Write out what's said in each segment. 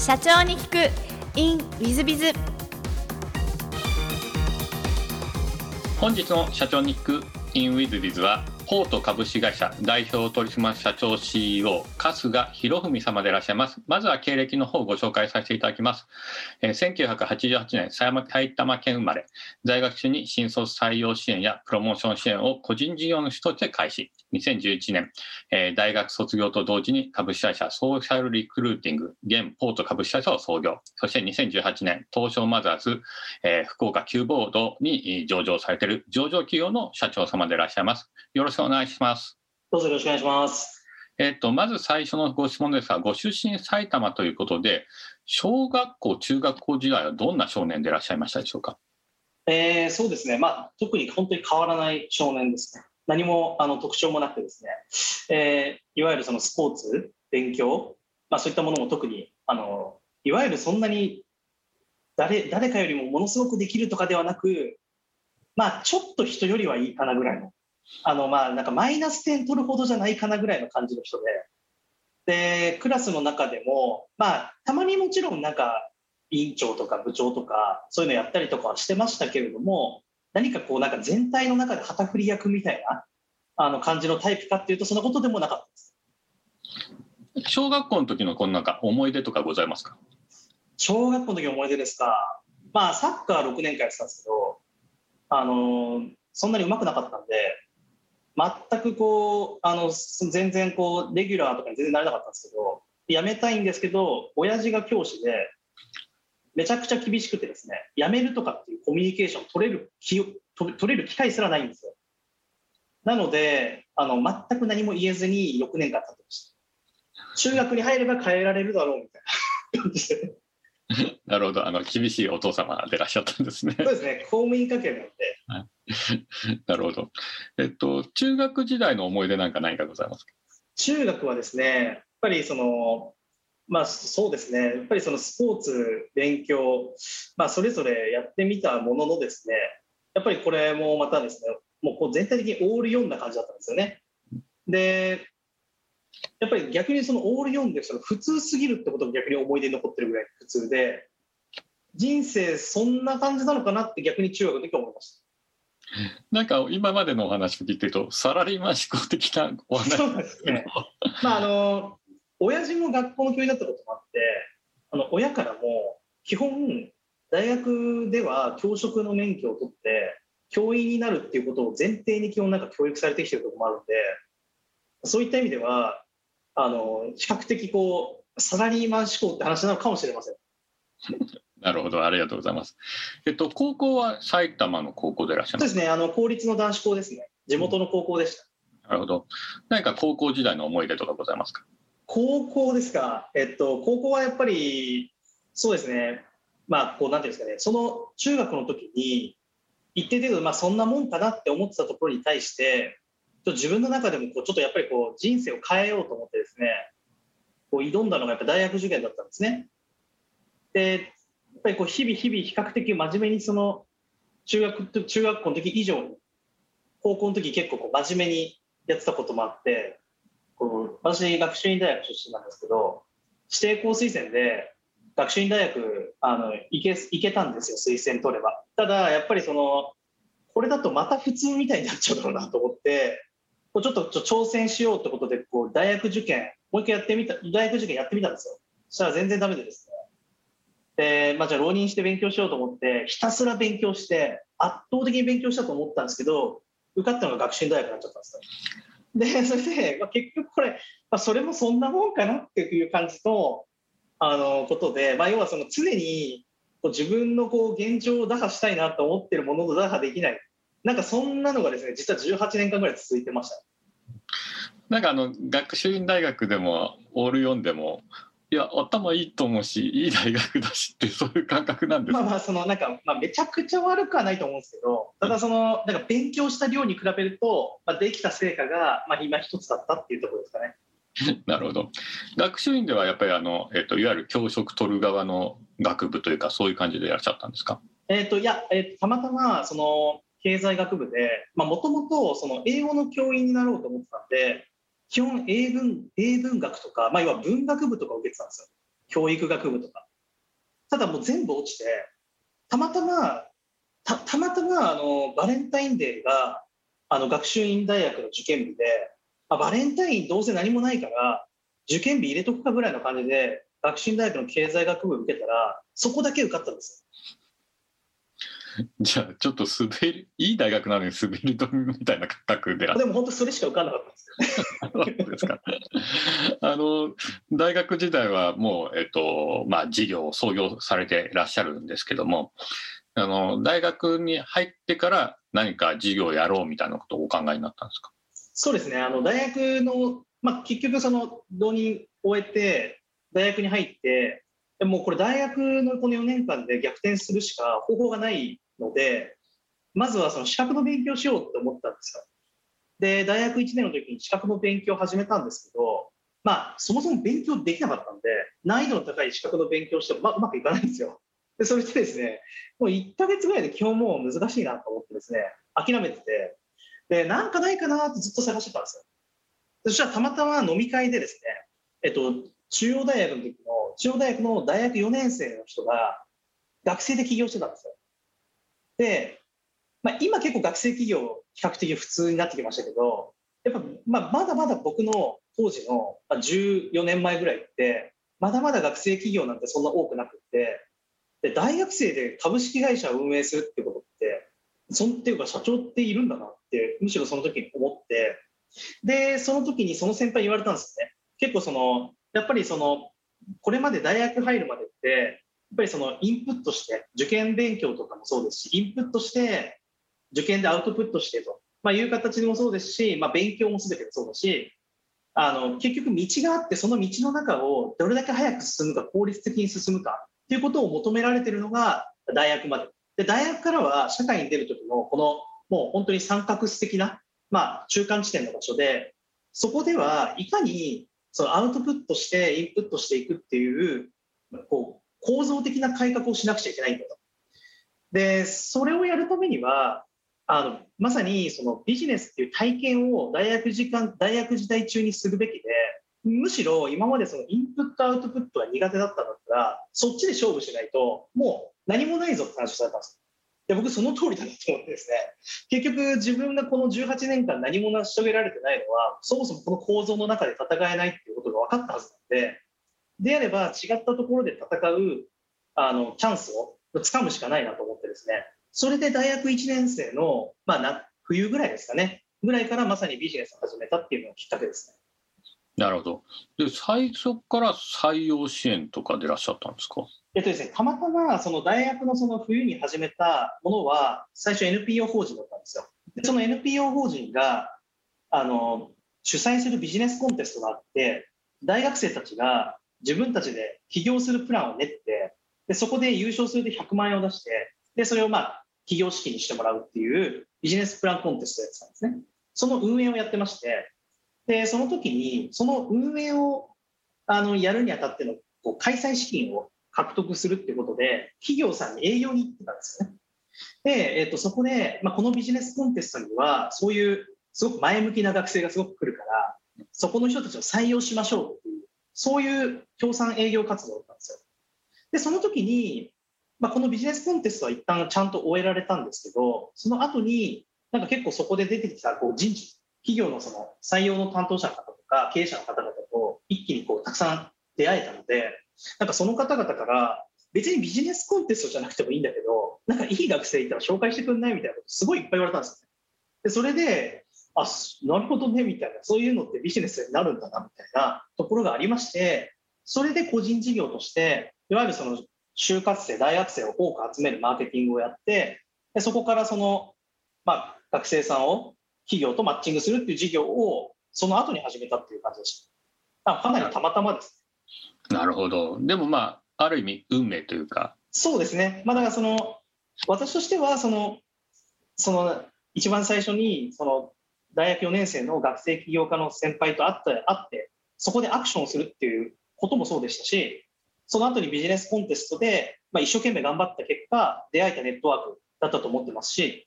社長に聞く。In ウィズビズ本日の社長に聞く。In ウィズビズはポート株式会社代表取締社長 CEO 春日博文様でいらっしゃいます。まずは経歴の方をご紹介させていただきます、え、1988年埼玉県生まれ。在学中に新卒採用支援やプロモーション支援を個人事業主として開始。2011年、え、大学卒業と同時に株式会社ソーシャルリクルーティング現ポート株式会社を創業。そして2018年東証マザーズ、え、福岡キューボードに上場されている上場企業の社長様でいらっしゃいます。よろしくお願いします。どうぞよろしくお願いします。えっと、まず最初のご質問ですが、ご出身埼玉ということで、小学校、中学校時代はどんな少年でいらっしゃいましたでしょうか？えー、そうですね、まあ、特に本当に変わらない少年ですね。何もあの特徴もなくてですね、えー、いわゆるそのスポーツ、勉強、まあ、そういったものも特にあのいわゆるそんなに誰誰かよりもものすごくできるとかではなく、まあ、ちょっと人よりはいいかなぐらいのあのまあなんかマイナス点取るほどじゃないかなぐらいの感じの人で。でクラスの中でもまあたまにもちろんなんか委員長とか部長とかそういうのやったりとかはしてましたけれども何かこうなんか全体の中で旗振り役みたいなあの感じのタイプかっていうとそんなことでもなかったです。小学校の時のこのなんか思い出とかございますか？小学校の時の思い出ですか。まあサッカー6年間やってたんですけどあのそんなにうまくなかったんで全くこうあの全然こうレギュラーとかに全然なれなかったんですけど辞めたいんですけど親父が教師でめちゃくちゃ厳しくてですね辞めるとかっていうコミュニケーション取れる気取れる機会すらないんですよ。なのであの全く何も言えずに6年間経ってました中学に入れば変えられるだろうみたいな。感じでなるほど。あの厳しいお父様でいらっしゃったんですね。そうですね。公務員家系なので、はい なるほど。えっと、中学時代の思い出なんか何かございますか？中学はですね、やっぱりその、まあそうですね、やっぱりそのスポーツ、勉強、まあそれぞれやってみたもののですね、やっぱりこれもまたですね、もうこう全体的にオール4な感じだったんですよね。で、やっぱり逆にそのオール4でその普通すぎるってことが逆に思い出に残ってるぐらい普通で、人生そんな感じなのかなって逆に中学の時は思いました。なんか今までのお話を聞いてるとサラリーマン思考的なお話そうですね。まああの親父も学校の教員だったこともあってあの親からも基本大学では教職の免許を取って教員になるっていうことを前提に基本なんか教育されてきてるところもあるんでそういった意味ではあの比較的こうサラリーマン思考って話なのかもしれません。なるほど、ありがとうございます。えっと、高校は埼玉の高校でいらっしゃるそうですね、あの公立の男子校ですね。地元の高校でした。うん、なるほど。何か高校時代の思い出とかございますか？高校ですか？えっと、高校はやっぱり、そうですね。まあ、こう、なんていうんですかね、その中学の時に、一定程度、まあ、そんなもんかなって思ってたところに対して、自分の中でもこうちょっとやっぱりこう人生を変えようと思ってですね、こう挑んだのがやっぱ大学受験だったんですね。で、っぱりこう日々日々比較的真面目にその中学中学校の時以上に高校の時結構こう真面目にやってたこともあってこう私学習院大学出身なんですけど指定校推薦で学習院大学あの行け行けたんですよ推薦取れば。ただやっぱりそのこれだとまた普通みたいになっちゃうだろうなと思ってこうちょっと挑戦しようってことでこう大学受験もう一回やってみた大学受験やってみたんですよ。そしたら全然ダメでですね。で、まあ、じゃあ浪人して勉強しようと思ってひたすら勉強して圧倒的に勉強したと思ったんですけど受かったのが学習大学になっちゃったんですよ。で それで、まあ、結局これ、まあ、それもそんなもんかなっていう感じのあのことで、まあ、要はその常にこう自分のこう現状を打破したいなと思ってるものの打破できないなんかそんなのがですね実は18年間ぐらい続いてました。なんかあの学習院大学でもオール読んでもいや頭いいと思うしいい大学だしってそういう感覚なんです。まあまあそのなんか、まあ、めちゃくちゃ悪くはないと思うんですけどただそのなんか勉強した量に比べると、まあ、できた成果が、まあ、今一つだったっていうところですかね。なるほど。学習院ではやっぱりあの、えーと、いわゆる教職取る側の学部というかそういう感じでいらっしゃったんですか、えーと、いや、えー、たまたまその経済学部でもともと英語の教員になろうと思ってたんで基本英文英文学とか、まあ、要は文学部とか受けてたんですよ。教育学部とか。ただもう全部落ちてたまたまたたまたまあのバレンタインデーがあの学習院大学の受験日で、あ、バレンタインどうせ何もないから受験日入れとくかぐらいの感じで学習院大学の経済学部受けたらそこだけ受かったんですよ。じゃあちょっと滑りいい大学なのに滑り止めみたいな感覚で。よでも本当それしか受かんなかったんですよ。そうですか。あの大学時代はもう、えっとまあ、事業を創業されていらっしゃるんですけどもあの大学に入ってから何か事業をやろうみたいなことをお考えになったんですか？そうですね。あの大学の、まあ、結局その浪人終えて大学に入ってでもこれ大学のこの4年間で逆転するしか方法がないのでまずはその資格の勉強しようと思ったんですよ。で大学1年の時に資格の勉強を始めたんですけどまあそもそも勉強できなかったんで難易度の高い資格の勉強しても、まあ、うまくいかないんですよ。でそれでですねもう1ヶ月ぐらいで基本もう難しいなと思ってですね諦めててでなんかないかなってずっと探してたんですよ。そしたらたまたま飲み会でですね、えっと、中央大学の時の中央大学の大学4年生の人が学生で起業してたんですよ。で、まあ、今結構学生企業比較的普通になってきましたけどやっぱ、まあ、まだまだ僕の当時の14年前ぐらいってまだまだ学生企業なんてそんな多くなくってで大学生で株式会社を運営するってことってそんっていうか社長っているんだなってむしろその時に思ってでその時にその先輩に言われたんですよね。結構そのやっぱりそのこれまで大学入るまでってぱりそのインプットして受験勉強とかもそうですしインプットして受験でアウトプットしてと、まあ、いう形でもそうですし、まあ、勉強も全てそうだしあの結局道があってその道の中をどれだけ早く進むか効率的に進むかっていうことを求められているのが大学まで。で大学からは社会に出る時のこのもう本当に三角質的な、まあ、中間地点の場所でそこではいかにそのアウトプットしてインプットしていくっていうこう構造的な改革をしなくちゃいけないんだと。でそれをやるためにはあのまさにそのビジネスっていう体験を大学時間大学時代中にするべきでむしろ今までそのインプットアウトプットが苦手だったんだったらそっちで勝負しないともう何もないぞって話をされたんですで僕その通りだなと思ってですね結局自分がこの18年間何も成し遂げられてないのはそもそもこの構造の中で戦えないっていうことが分かったはずなんでであれば違ったところで戦うあのチャンスをつかむしかないなと思ってですねそれで大学1年生の、まあ、な冬ぐらいですかねぐらいからまさにビジネスを始めたっていうのがきっかけですね。なるほど。で、最初から採用支援とかでいらっしゃったんですか？えっとですね、たまたまその大学のその冬に始めたものは、最初 NPO 法人だったんですよ。でその NPO 法人があの主催するビジネスコンテストがあって、大学生たちが自分たちで起業するプランを練って、でそこで優勝すると100万円を出して、でそれをまあ起業資金にしてもらうっていうビジネスプランコンテストをやってたんですね。その運営をやってまして、でその時にその運営をあのやるにあたってのこう開催資金を獲得するってことで企業さんに営業に行ってたんですよね。で、えー、とそこで、まあ、このビジネスコンテストにはそういうすごく前向きな学生がすごく来るからそこの人たちを採用しましょうっていうそういう協賛営業活動だったんですよ。でその時に、まあ、このビジネスコンテストは一旦ちゃんと終えられたんですけどその後になんか結構そこで出てきたこう人事企業のその採用の担当者の方とか経営者の方々と一気にこうたくさん出会えたのでなんかその方々から別にビジネスコンテストじゃなくてもいいんだけどなんかいい学生いたら紹介してくんないみたいなことすごいいっぱい言われたんですよ、ね。でそれであなるほどねみたいなそういうのってビジネスになるんだなみたいなところがありましてそれで個人事業としていわゆるその就活生大学生を多く集めるマーケティングをやってでそこからその、まあ、学生さんを企業とマッチングするっていう事業をその後に始めたっていう感じでした。かなりたまたまです。なるほど。でもまあ、ある意味運命というか。そうですね。まあだからその、私としてはその、その一番最初にその大学4年生の学生起業家の先輩と会って会ってそこでアクションをするっていうこともそうでしたしその後にビジネスコンテストで、まあ、一生懸命頑張った結果出会えたネットワークだったと思ってますし、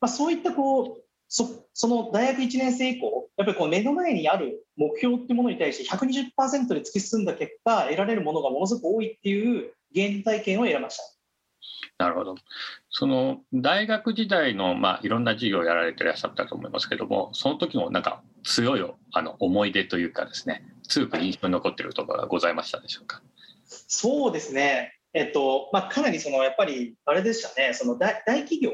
まあ、そういったこうそその大学1年生以降、やっぱりこう目の前にある目標っていうものに対して120%で突き進んだ結果、得られるものがものすごく多いっていう原体験を得られました。なるほど。その大学時代の、まあ、いろんな授業をやられていらっしゃったと思いますけども、その時のなんか強いあの思い出というかですね、強く印象に残っているところがございましたでしょうか？そうですね。えっと、まあ、かなりその、やっぱり、あれでしたね、その大大企業、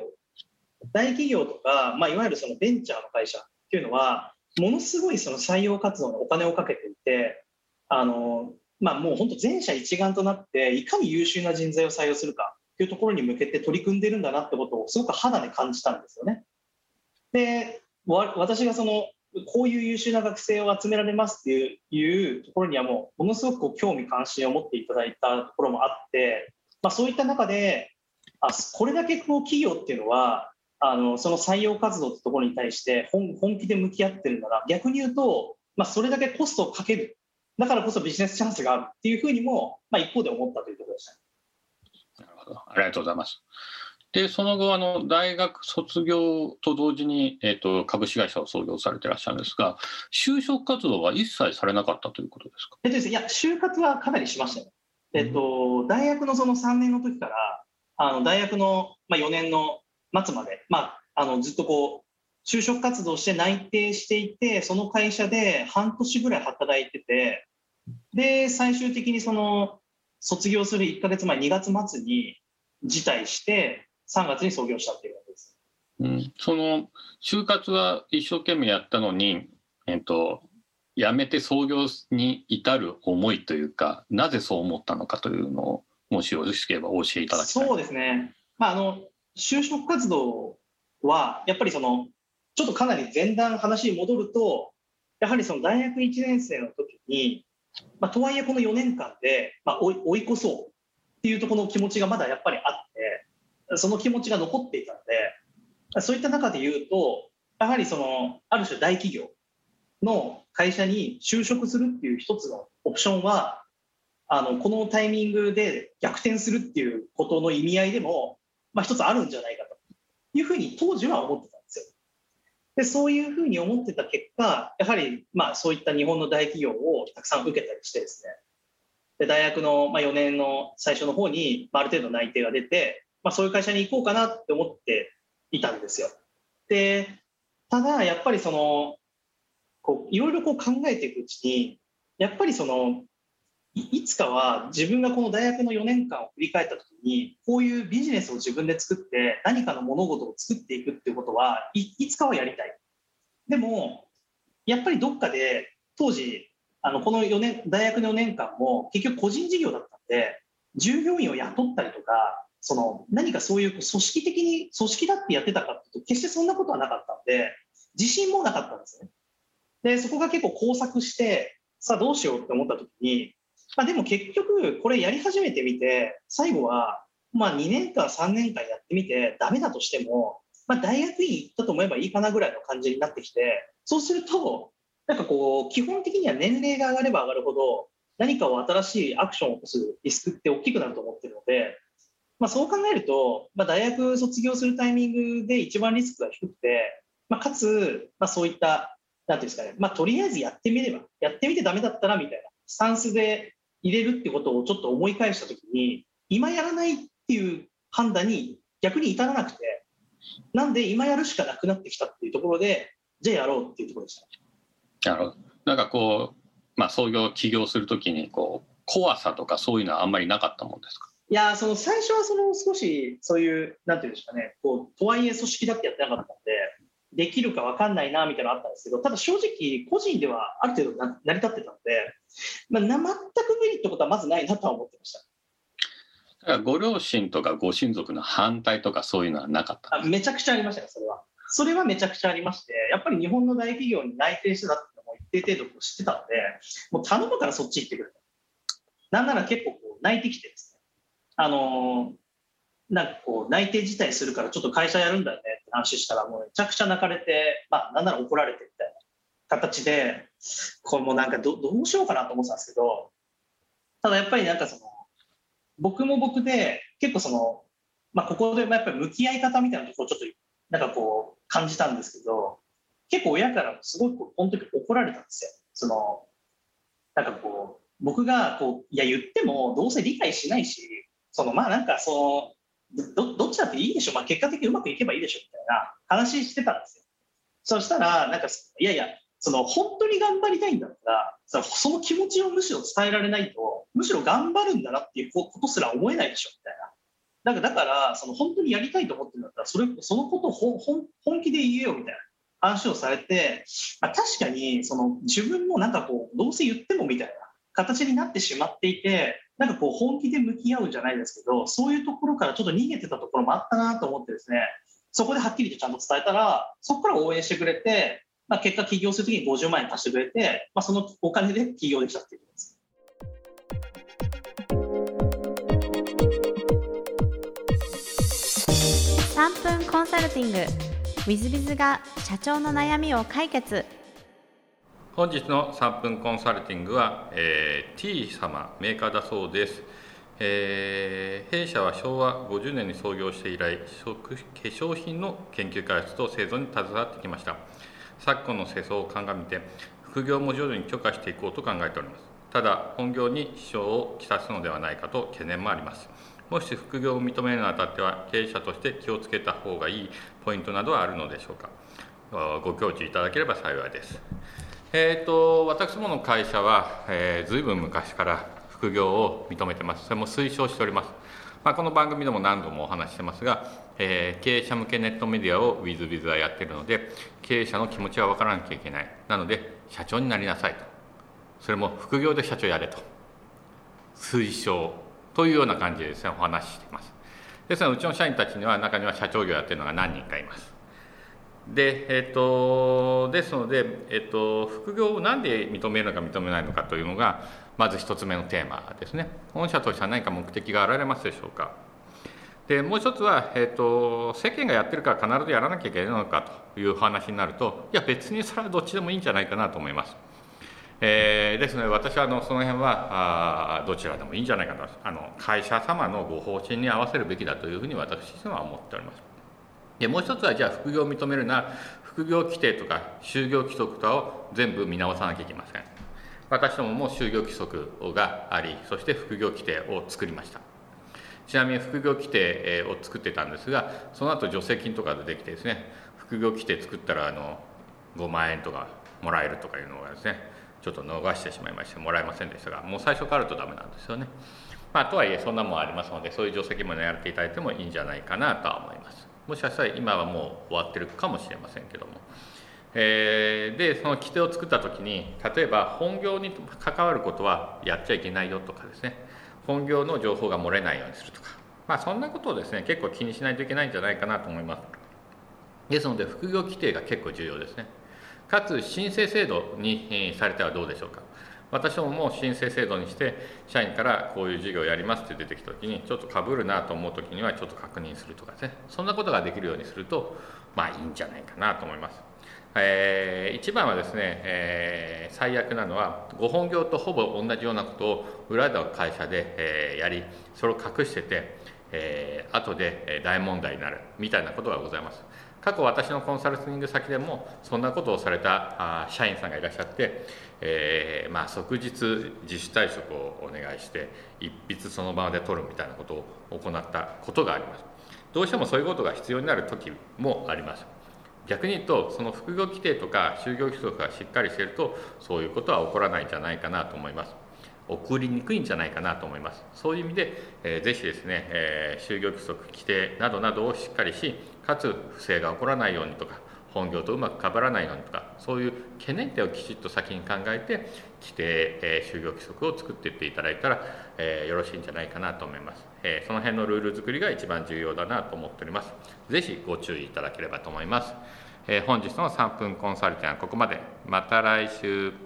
大企業とか、まあ、いわゆるそのベンチャーの会社っていうのは、ものすごいその採用活動にお金をかけていて、あの、まあ、もう本当全社一丸となって、いかに優秀な人材を採用するかっていうところに向けて取り組んでるんだなってことをすごく肌で感じたんですよね。で、私がその、こういう優秀な学生を集められますっていうところにはもうものすごく興味関心を持っていただいたところもあって、まあ、そういった中であこれだけこう企業っていうのはあのその採用活動ってところに対して本気で向き合ってるんだな逆に言うと、まあ、それだけコストをかけるだからこそビジネスチャンスがあるっていうふうにも、まあ、一方で思ったというところでした。ありがとうございます。でその後あの大学卒業と同時に、えーと、株式会社を創業されていらっしゃるんですが就職活動は一切されなかったということですか、えっとですね、いや就活はかなりしましたね。えっと、大学のその3年の時からあの大学の、まあ、4年の末まで、まあ、あのずっとこう就職活動して内定していてその会社で半年ぐらい働いててで最終的にその卒業する1か月前2月末に辞退して3月に創業したっていうわけです。うん、その就活は一生懸命やったのに、えっと、辞めて創業に至る思いというかなぜそう思ったのかというのをもしよろしければお教えいただきたい。そうですね、まあ、あの就職活動はやっぱりそのちょっとかなり前段話に戻るとやはりその大学1年生の時に、まあ、とはいえこの4年間で、まあ、追い越そうっていうとこの気持ちがまだやっぱりあってその気持ちが残っていたので、そういった中で言うと、やはりその、ある種大企業の会社に就職するっていう一つのオプションは、あの、このタイミングで逆転するっていうことの意味合いでも、まあ一つあるんじゃないかというふうに当時は思ってた。で。そういうふうに思ってた結果、やはり、まあそういった日本の大企業をたくさん受けたりしてですね、で大学のま4年の最初の方にある程度内定が出て、まあ、そういう会社に行こうかなって思っていたんですよ。でただやっぱりそのこういろいろこう考えていくうちにやっぱりそのいつかは自分がこの大学の4年間を振り返った時にこういうビジネスを自分で作って何かの物事を作っていくっていうことはいつかはやりたい。でもやっぱりどっかで当時あのこの4年大学の4年間も結局個人事業だったんで従業員を雇ったりとかその何かそういう組織的に組織だってやってたかっていうと決してそんなことはなかったんで自信もなかったんですね。でそこが結構交錯してさあどうしようって思った時に、まあ、でも結局これやり始めてみて最後はまあ2年間3年間やってみてダメだとしても、まあ、大学院行ったと思えばいいかなぐらいの感じになってきてそうするとなんかこう基本的には年齢が上がれば上がるほど何かを新しいアクションを起こすリスクって大きくなると思ってるのでまあ、そう考えると、まあ、大学卒業するタイミングで一番リスクが低くて、まあ、かつ、まあ、そういった、なんていうんですかね、まあ、とりあえずやってみれば、やってみてダメだったらみたいなスタンスで入れるってことをちょっと思い返したときに、今やらないっていう判断に逆に至らなくて、なんで今やるしかなくなってきたっていうところで、じゃあやろうっていうところでした。なるほど。なんかこう、まあ、創業起業するときにこう怖さとかそういうのはあんまりなかったもんですか？いや、その最初はその少しそういう、なんていうんですかね、こう、とはいえ組織だってやってなかったんで、できるか分かんないなみたいなのあったんですけど、ただ正直、個人ではある程度成り立ってたので、まあ、全くメリットことはまずないなとは思ってました。ご両親とかご親族の反対とかそういうのはなかったあめちゃくちゃありましたね、それは。それはめちゃくちゃありまして、やっぱり日本の大企業に内定してたっていうのも一定程度知ってたので、もう頼むからそっち行ってくれと。なんなら結構こう泣いてきてですね、あのなんかこう内定辞退するからちょっと会社やるんだよねって話したらもうめちゃくちゃ泣かれて、まあ、なんなら怒られてみたいな形でこれもなんかどどうしようかなと思ってたんですけどただやっぱりなんかその僕も僕で結構その、まあ、ここでやっぱり向き合い方みたいなところちょっとなんかこう感じたんですけど結構親からすごいこの時怒られたんですよ。そのなんかこう僕がこういや言ってもどうせ理解しないしそのまあなんかそのどどっちだっていいでしょ、まあ、結果的にうまくいけばいいでしょみたいな話してたんですよ。そしたらなんかいやいやその本当に頑張りたいんだったらそのその気持ちをむしろ伝えられないとむしろ頑張るんだなっていうことすら思えないでしょみたいな。なんかだからその本当にやりたいと思ってるんだったらそれそのことを本気で言えよみたいな話をされて、まあ、確かにその自分もなんかこうどうせ言ってもみたいな形になってしまっていてなんかこう本気で向き合うじゃないですけどそういうところからちょっと逃げてたところもあったなと思ってですねそこではっきりとちゃんと伝えたらそこから応援してくれて、まあ、結果起業するときに50万円貸してくれて、まあ、そのお金で起業できたっていうことです。3分コンサルティング。w i z b が社長の悩みを解決。本日の3分コンサルティングは、えー、T 様メーカーだそうです、えー、弊社は昭和50年に創業して以来化粧品の研究開発と製造に携わってきました昨今の世相を鑑みて副業も徐々に許可していこうと考えておりますただ本業に支障をきたすのではないかと懸念もありますもし副業を認めるにあたっては経営者として気をつけた方がいいポイントなどはあるのでしょうかご教示いただければ幸いです。えーと、私どもの会社は、えー、ずいぶん昔から副業を認めてます。それも推奨しております。まあ、この番組でも何度もお話してますが、えー、経営者向けネットメディアを WithBiz はやってるので、経営者の気持ちは分からなきゃいけない。なので、社長になりなさいと。それも副業で社長やれと。推奨というような感じでですねお話ししていますですのでうちの社員たちには中には社長業やってるのが何人かいますでえっ、ー、とですので、えっ、ー、と、副業を何で認めるのか認めないのかというのがまず一つ目のテーマですね御社としては何か目的があられますでしょうかでもう一つは、えーと、世間がやってるから必ずやらなきゃいけないのかという話になるといや別にそれはどっちでもいいんじゃないかなと思います。えー、ですので私はあのその辺はあどちらでもいいんじゃないかとあの会社様のご方針に合わせるべきだというふうに私自身は思っております。でもう一つはじゃあ副業を認めるなら副業規定とか就業規則とかを全部見直さなきゃいけません。私どもも就業規則がありそして副業規定を作りました。ちなみに副業規定を作ってたんですがその後助成金とかでできてですね副業規定作ったらあの5万円とかもらえるとかいうのがですねちょっと逃してしまいましてもらえませんでしたがもう最初からとダメなんですよね。まあ、とはいえそんなもんありますのでそういう定石もやっていただいてもいいんじゃないかなとは思います。もしかしたら今はもう終わってるかもしれませんけども。えー、でその規定を作った時に例えば本業に関わることはやっちゃいけないよとかですね本業の情報が漏れないようにするとか。まあそんなことをですね結構気にしないといけないんじゃないかなと思います。ですので副業規定が結構重要ですね。かつ申請制度にされてはどうでしょうか。私どもも申請制度にして社員からこういう事業をやりますって出てきた時にちょっとかぶるなと思う時にはちょっと確認するとかですね。そんなことができるようにするとまあいいんじゃないかなと思います。えー、一番はですね、えー、最悪なのはご本業とほぼ同じようなことを裏の会社で、えー、やりそれを隠してて、えー、後で大問題になるみたいなことがございます。過去私のコンサルティング先でもそんなことをされた社員さんがいらっしゃって、えー、まあ、即日自主退職をお願いして一筆その場で取るみたいなことを行ったことがありますどうしてもそういうことが必要になる時もあります逆に言うとその副業規定とか就業規則がしっかりしているとそういうことは起こらないんじゃないかなと思います。送りにくいんじゃないかなと思います。そういう意味で、えー、ぜひですね、えー、就業規則規定などなどをしっかりしかつ不正が起こらないようにとか本業とうまくかぶらないようにとかそういう懸念点をきちっと先に考えて規定、えー、就業規則を作っていっていただいたら、えー、よろしいんじゃないかなと思います、えー、その辺のルール作りが一番重要だなと思っております。是非ご注意いただければと思います、え本日の3分コンサルティングはここまで。また来週。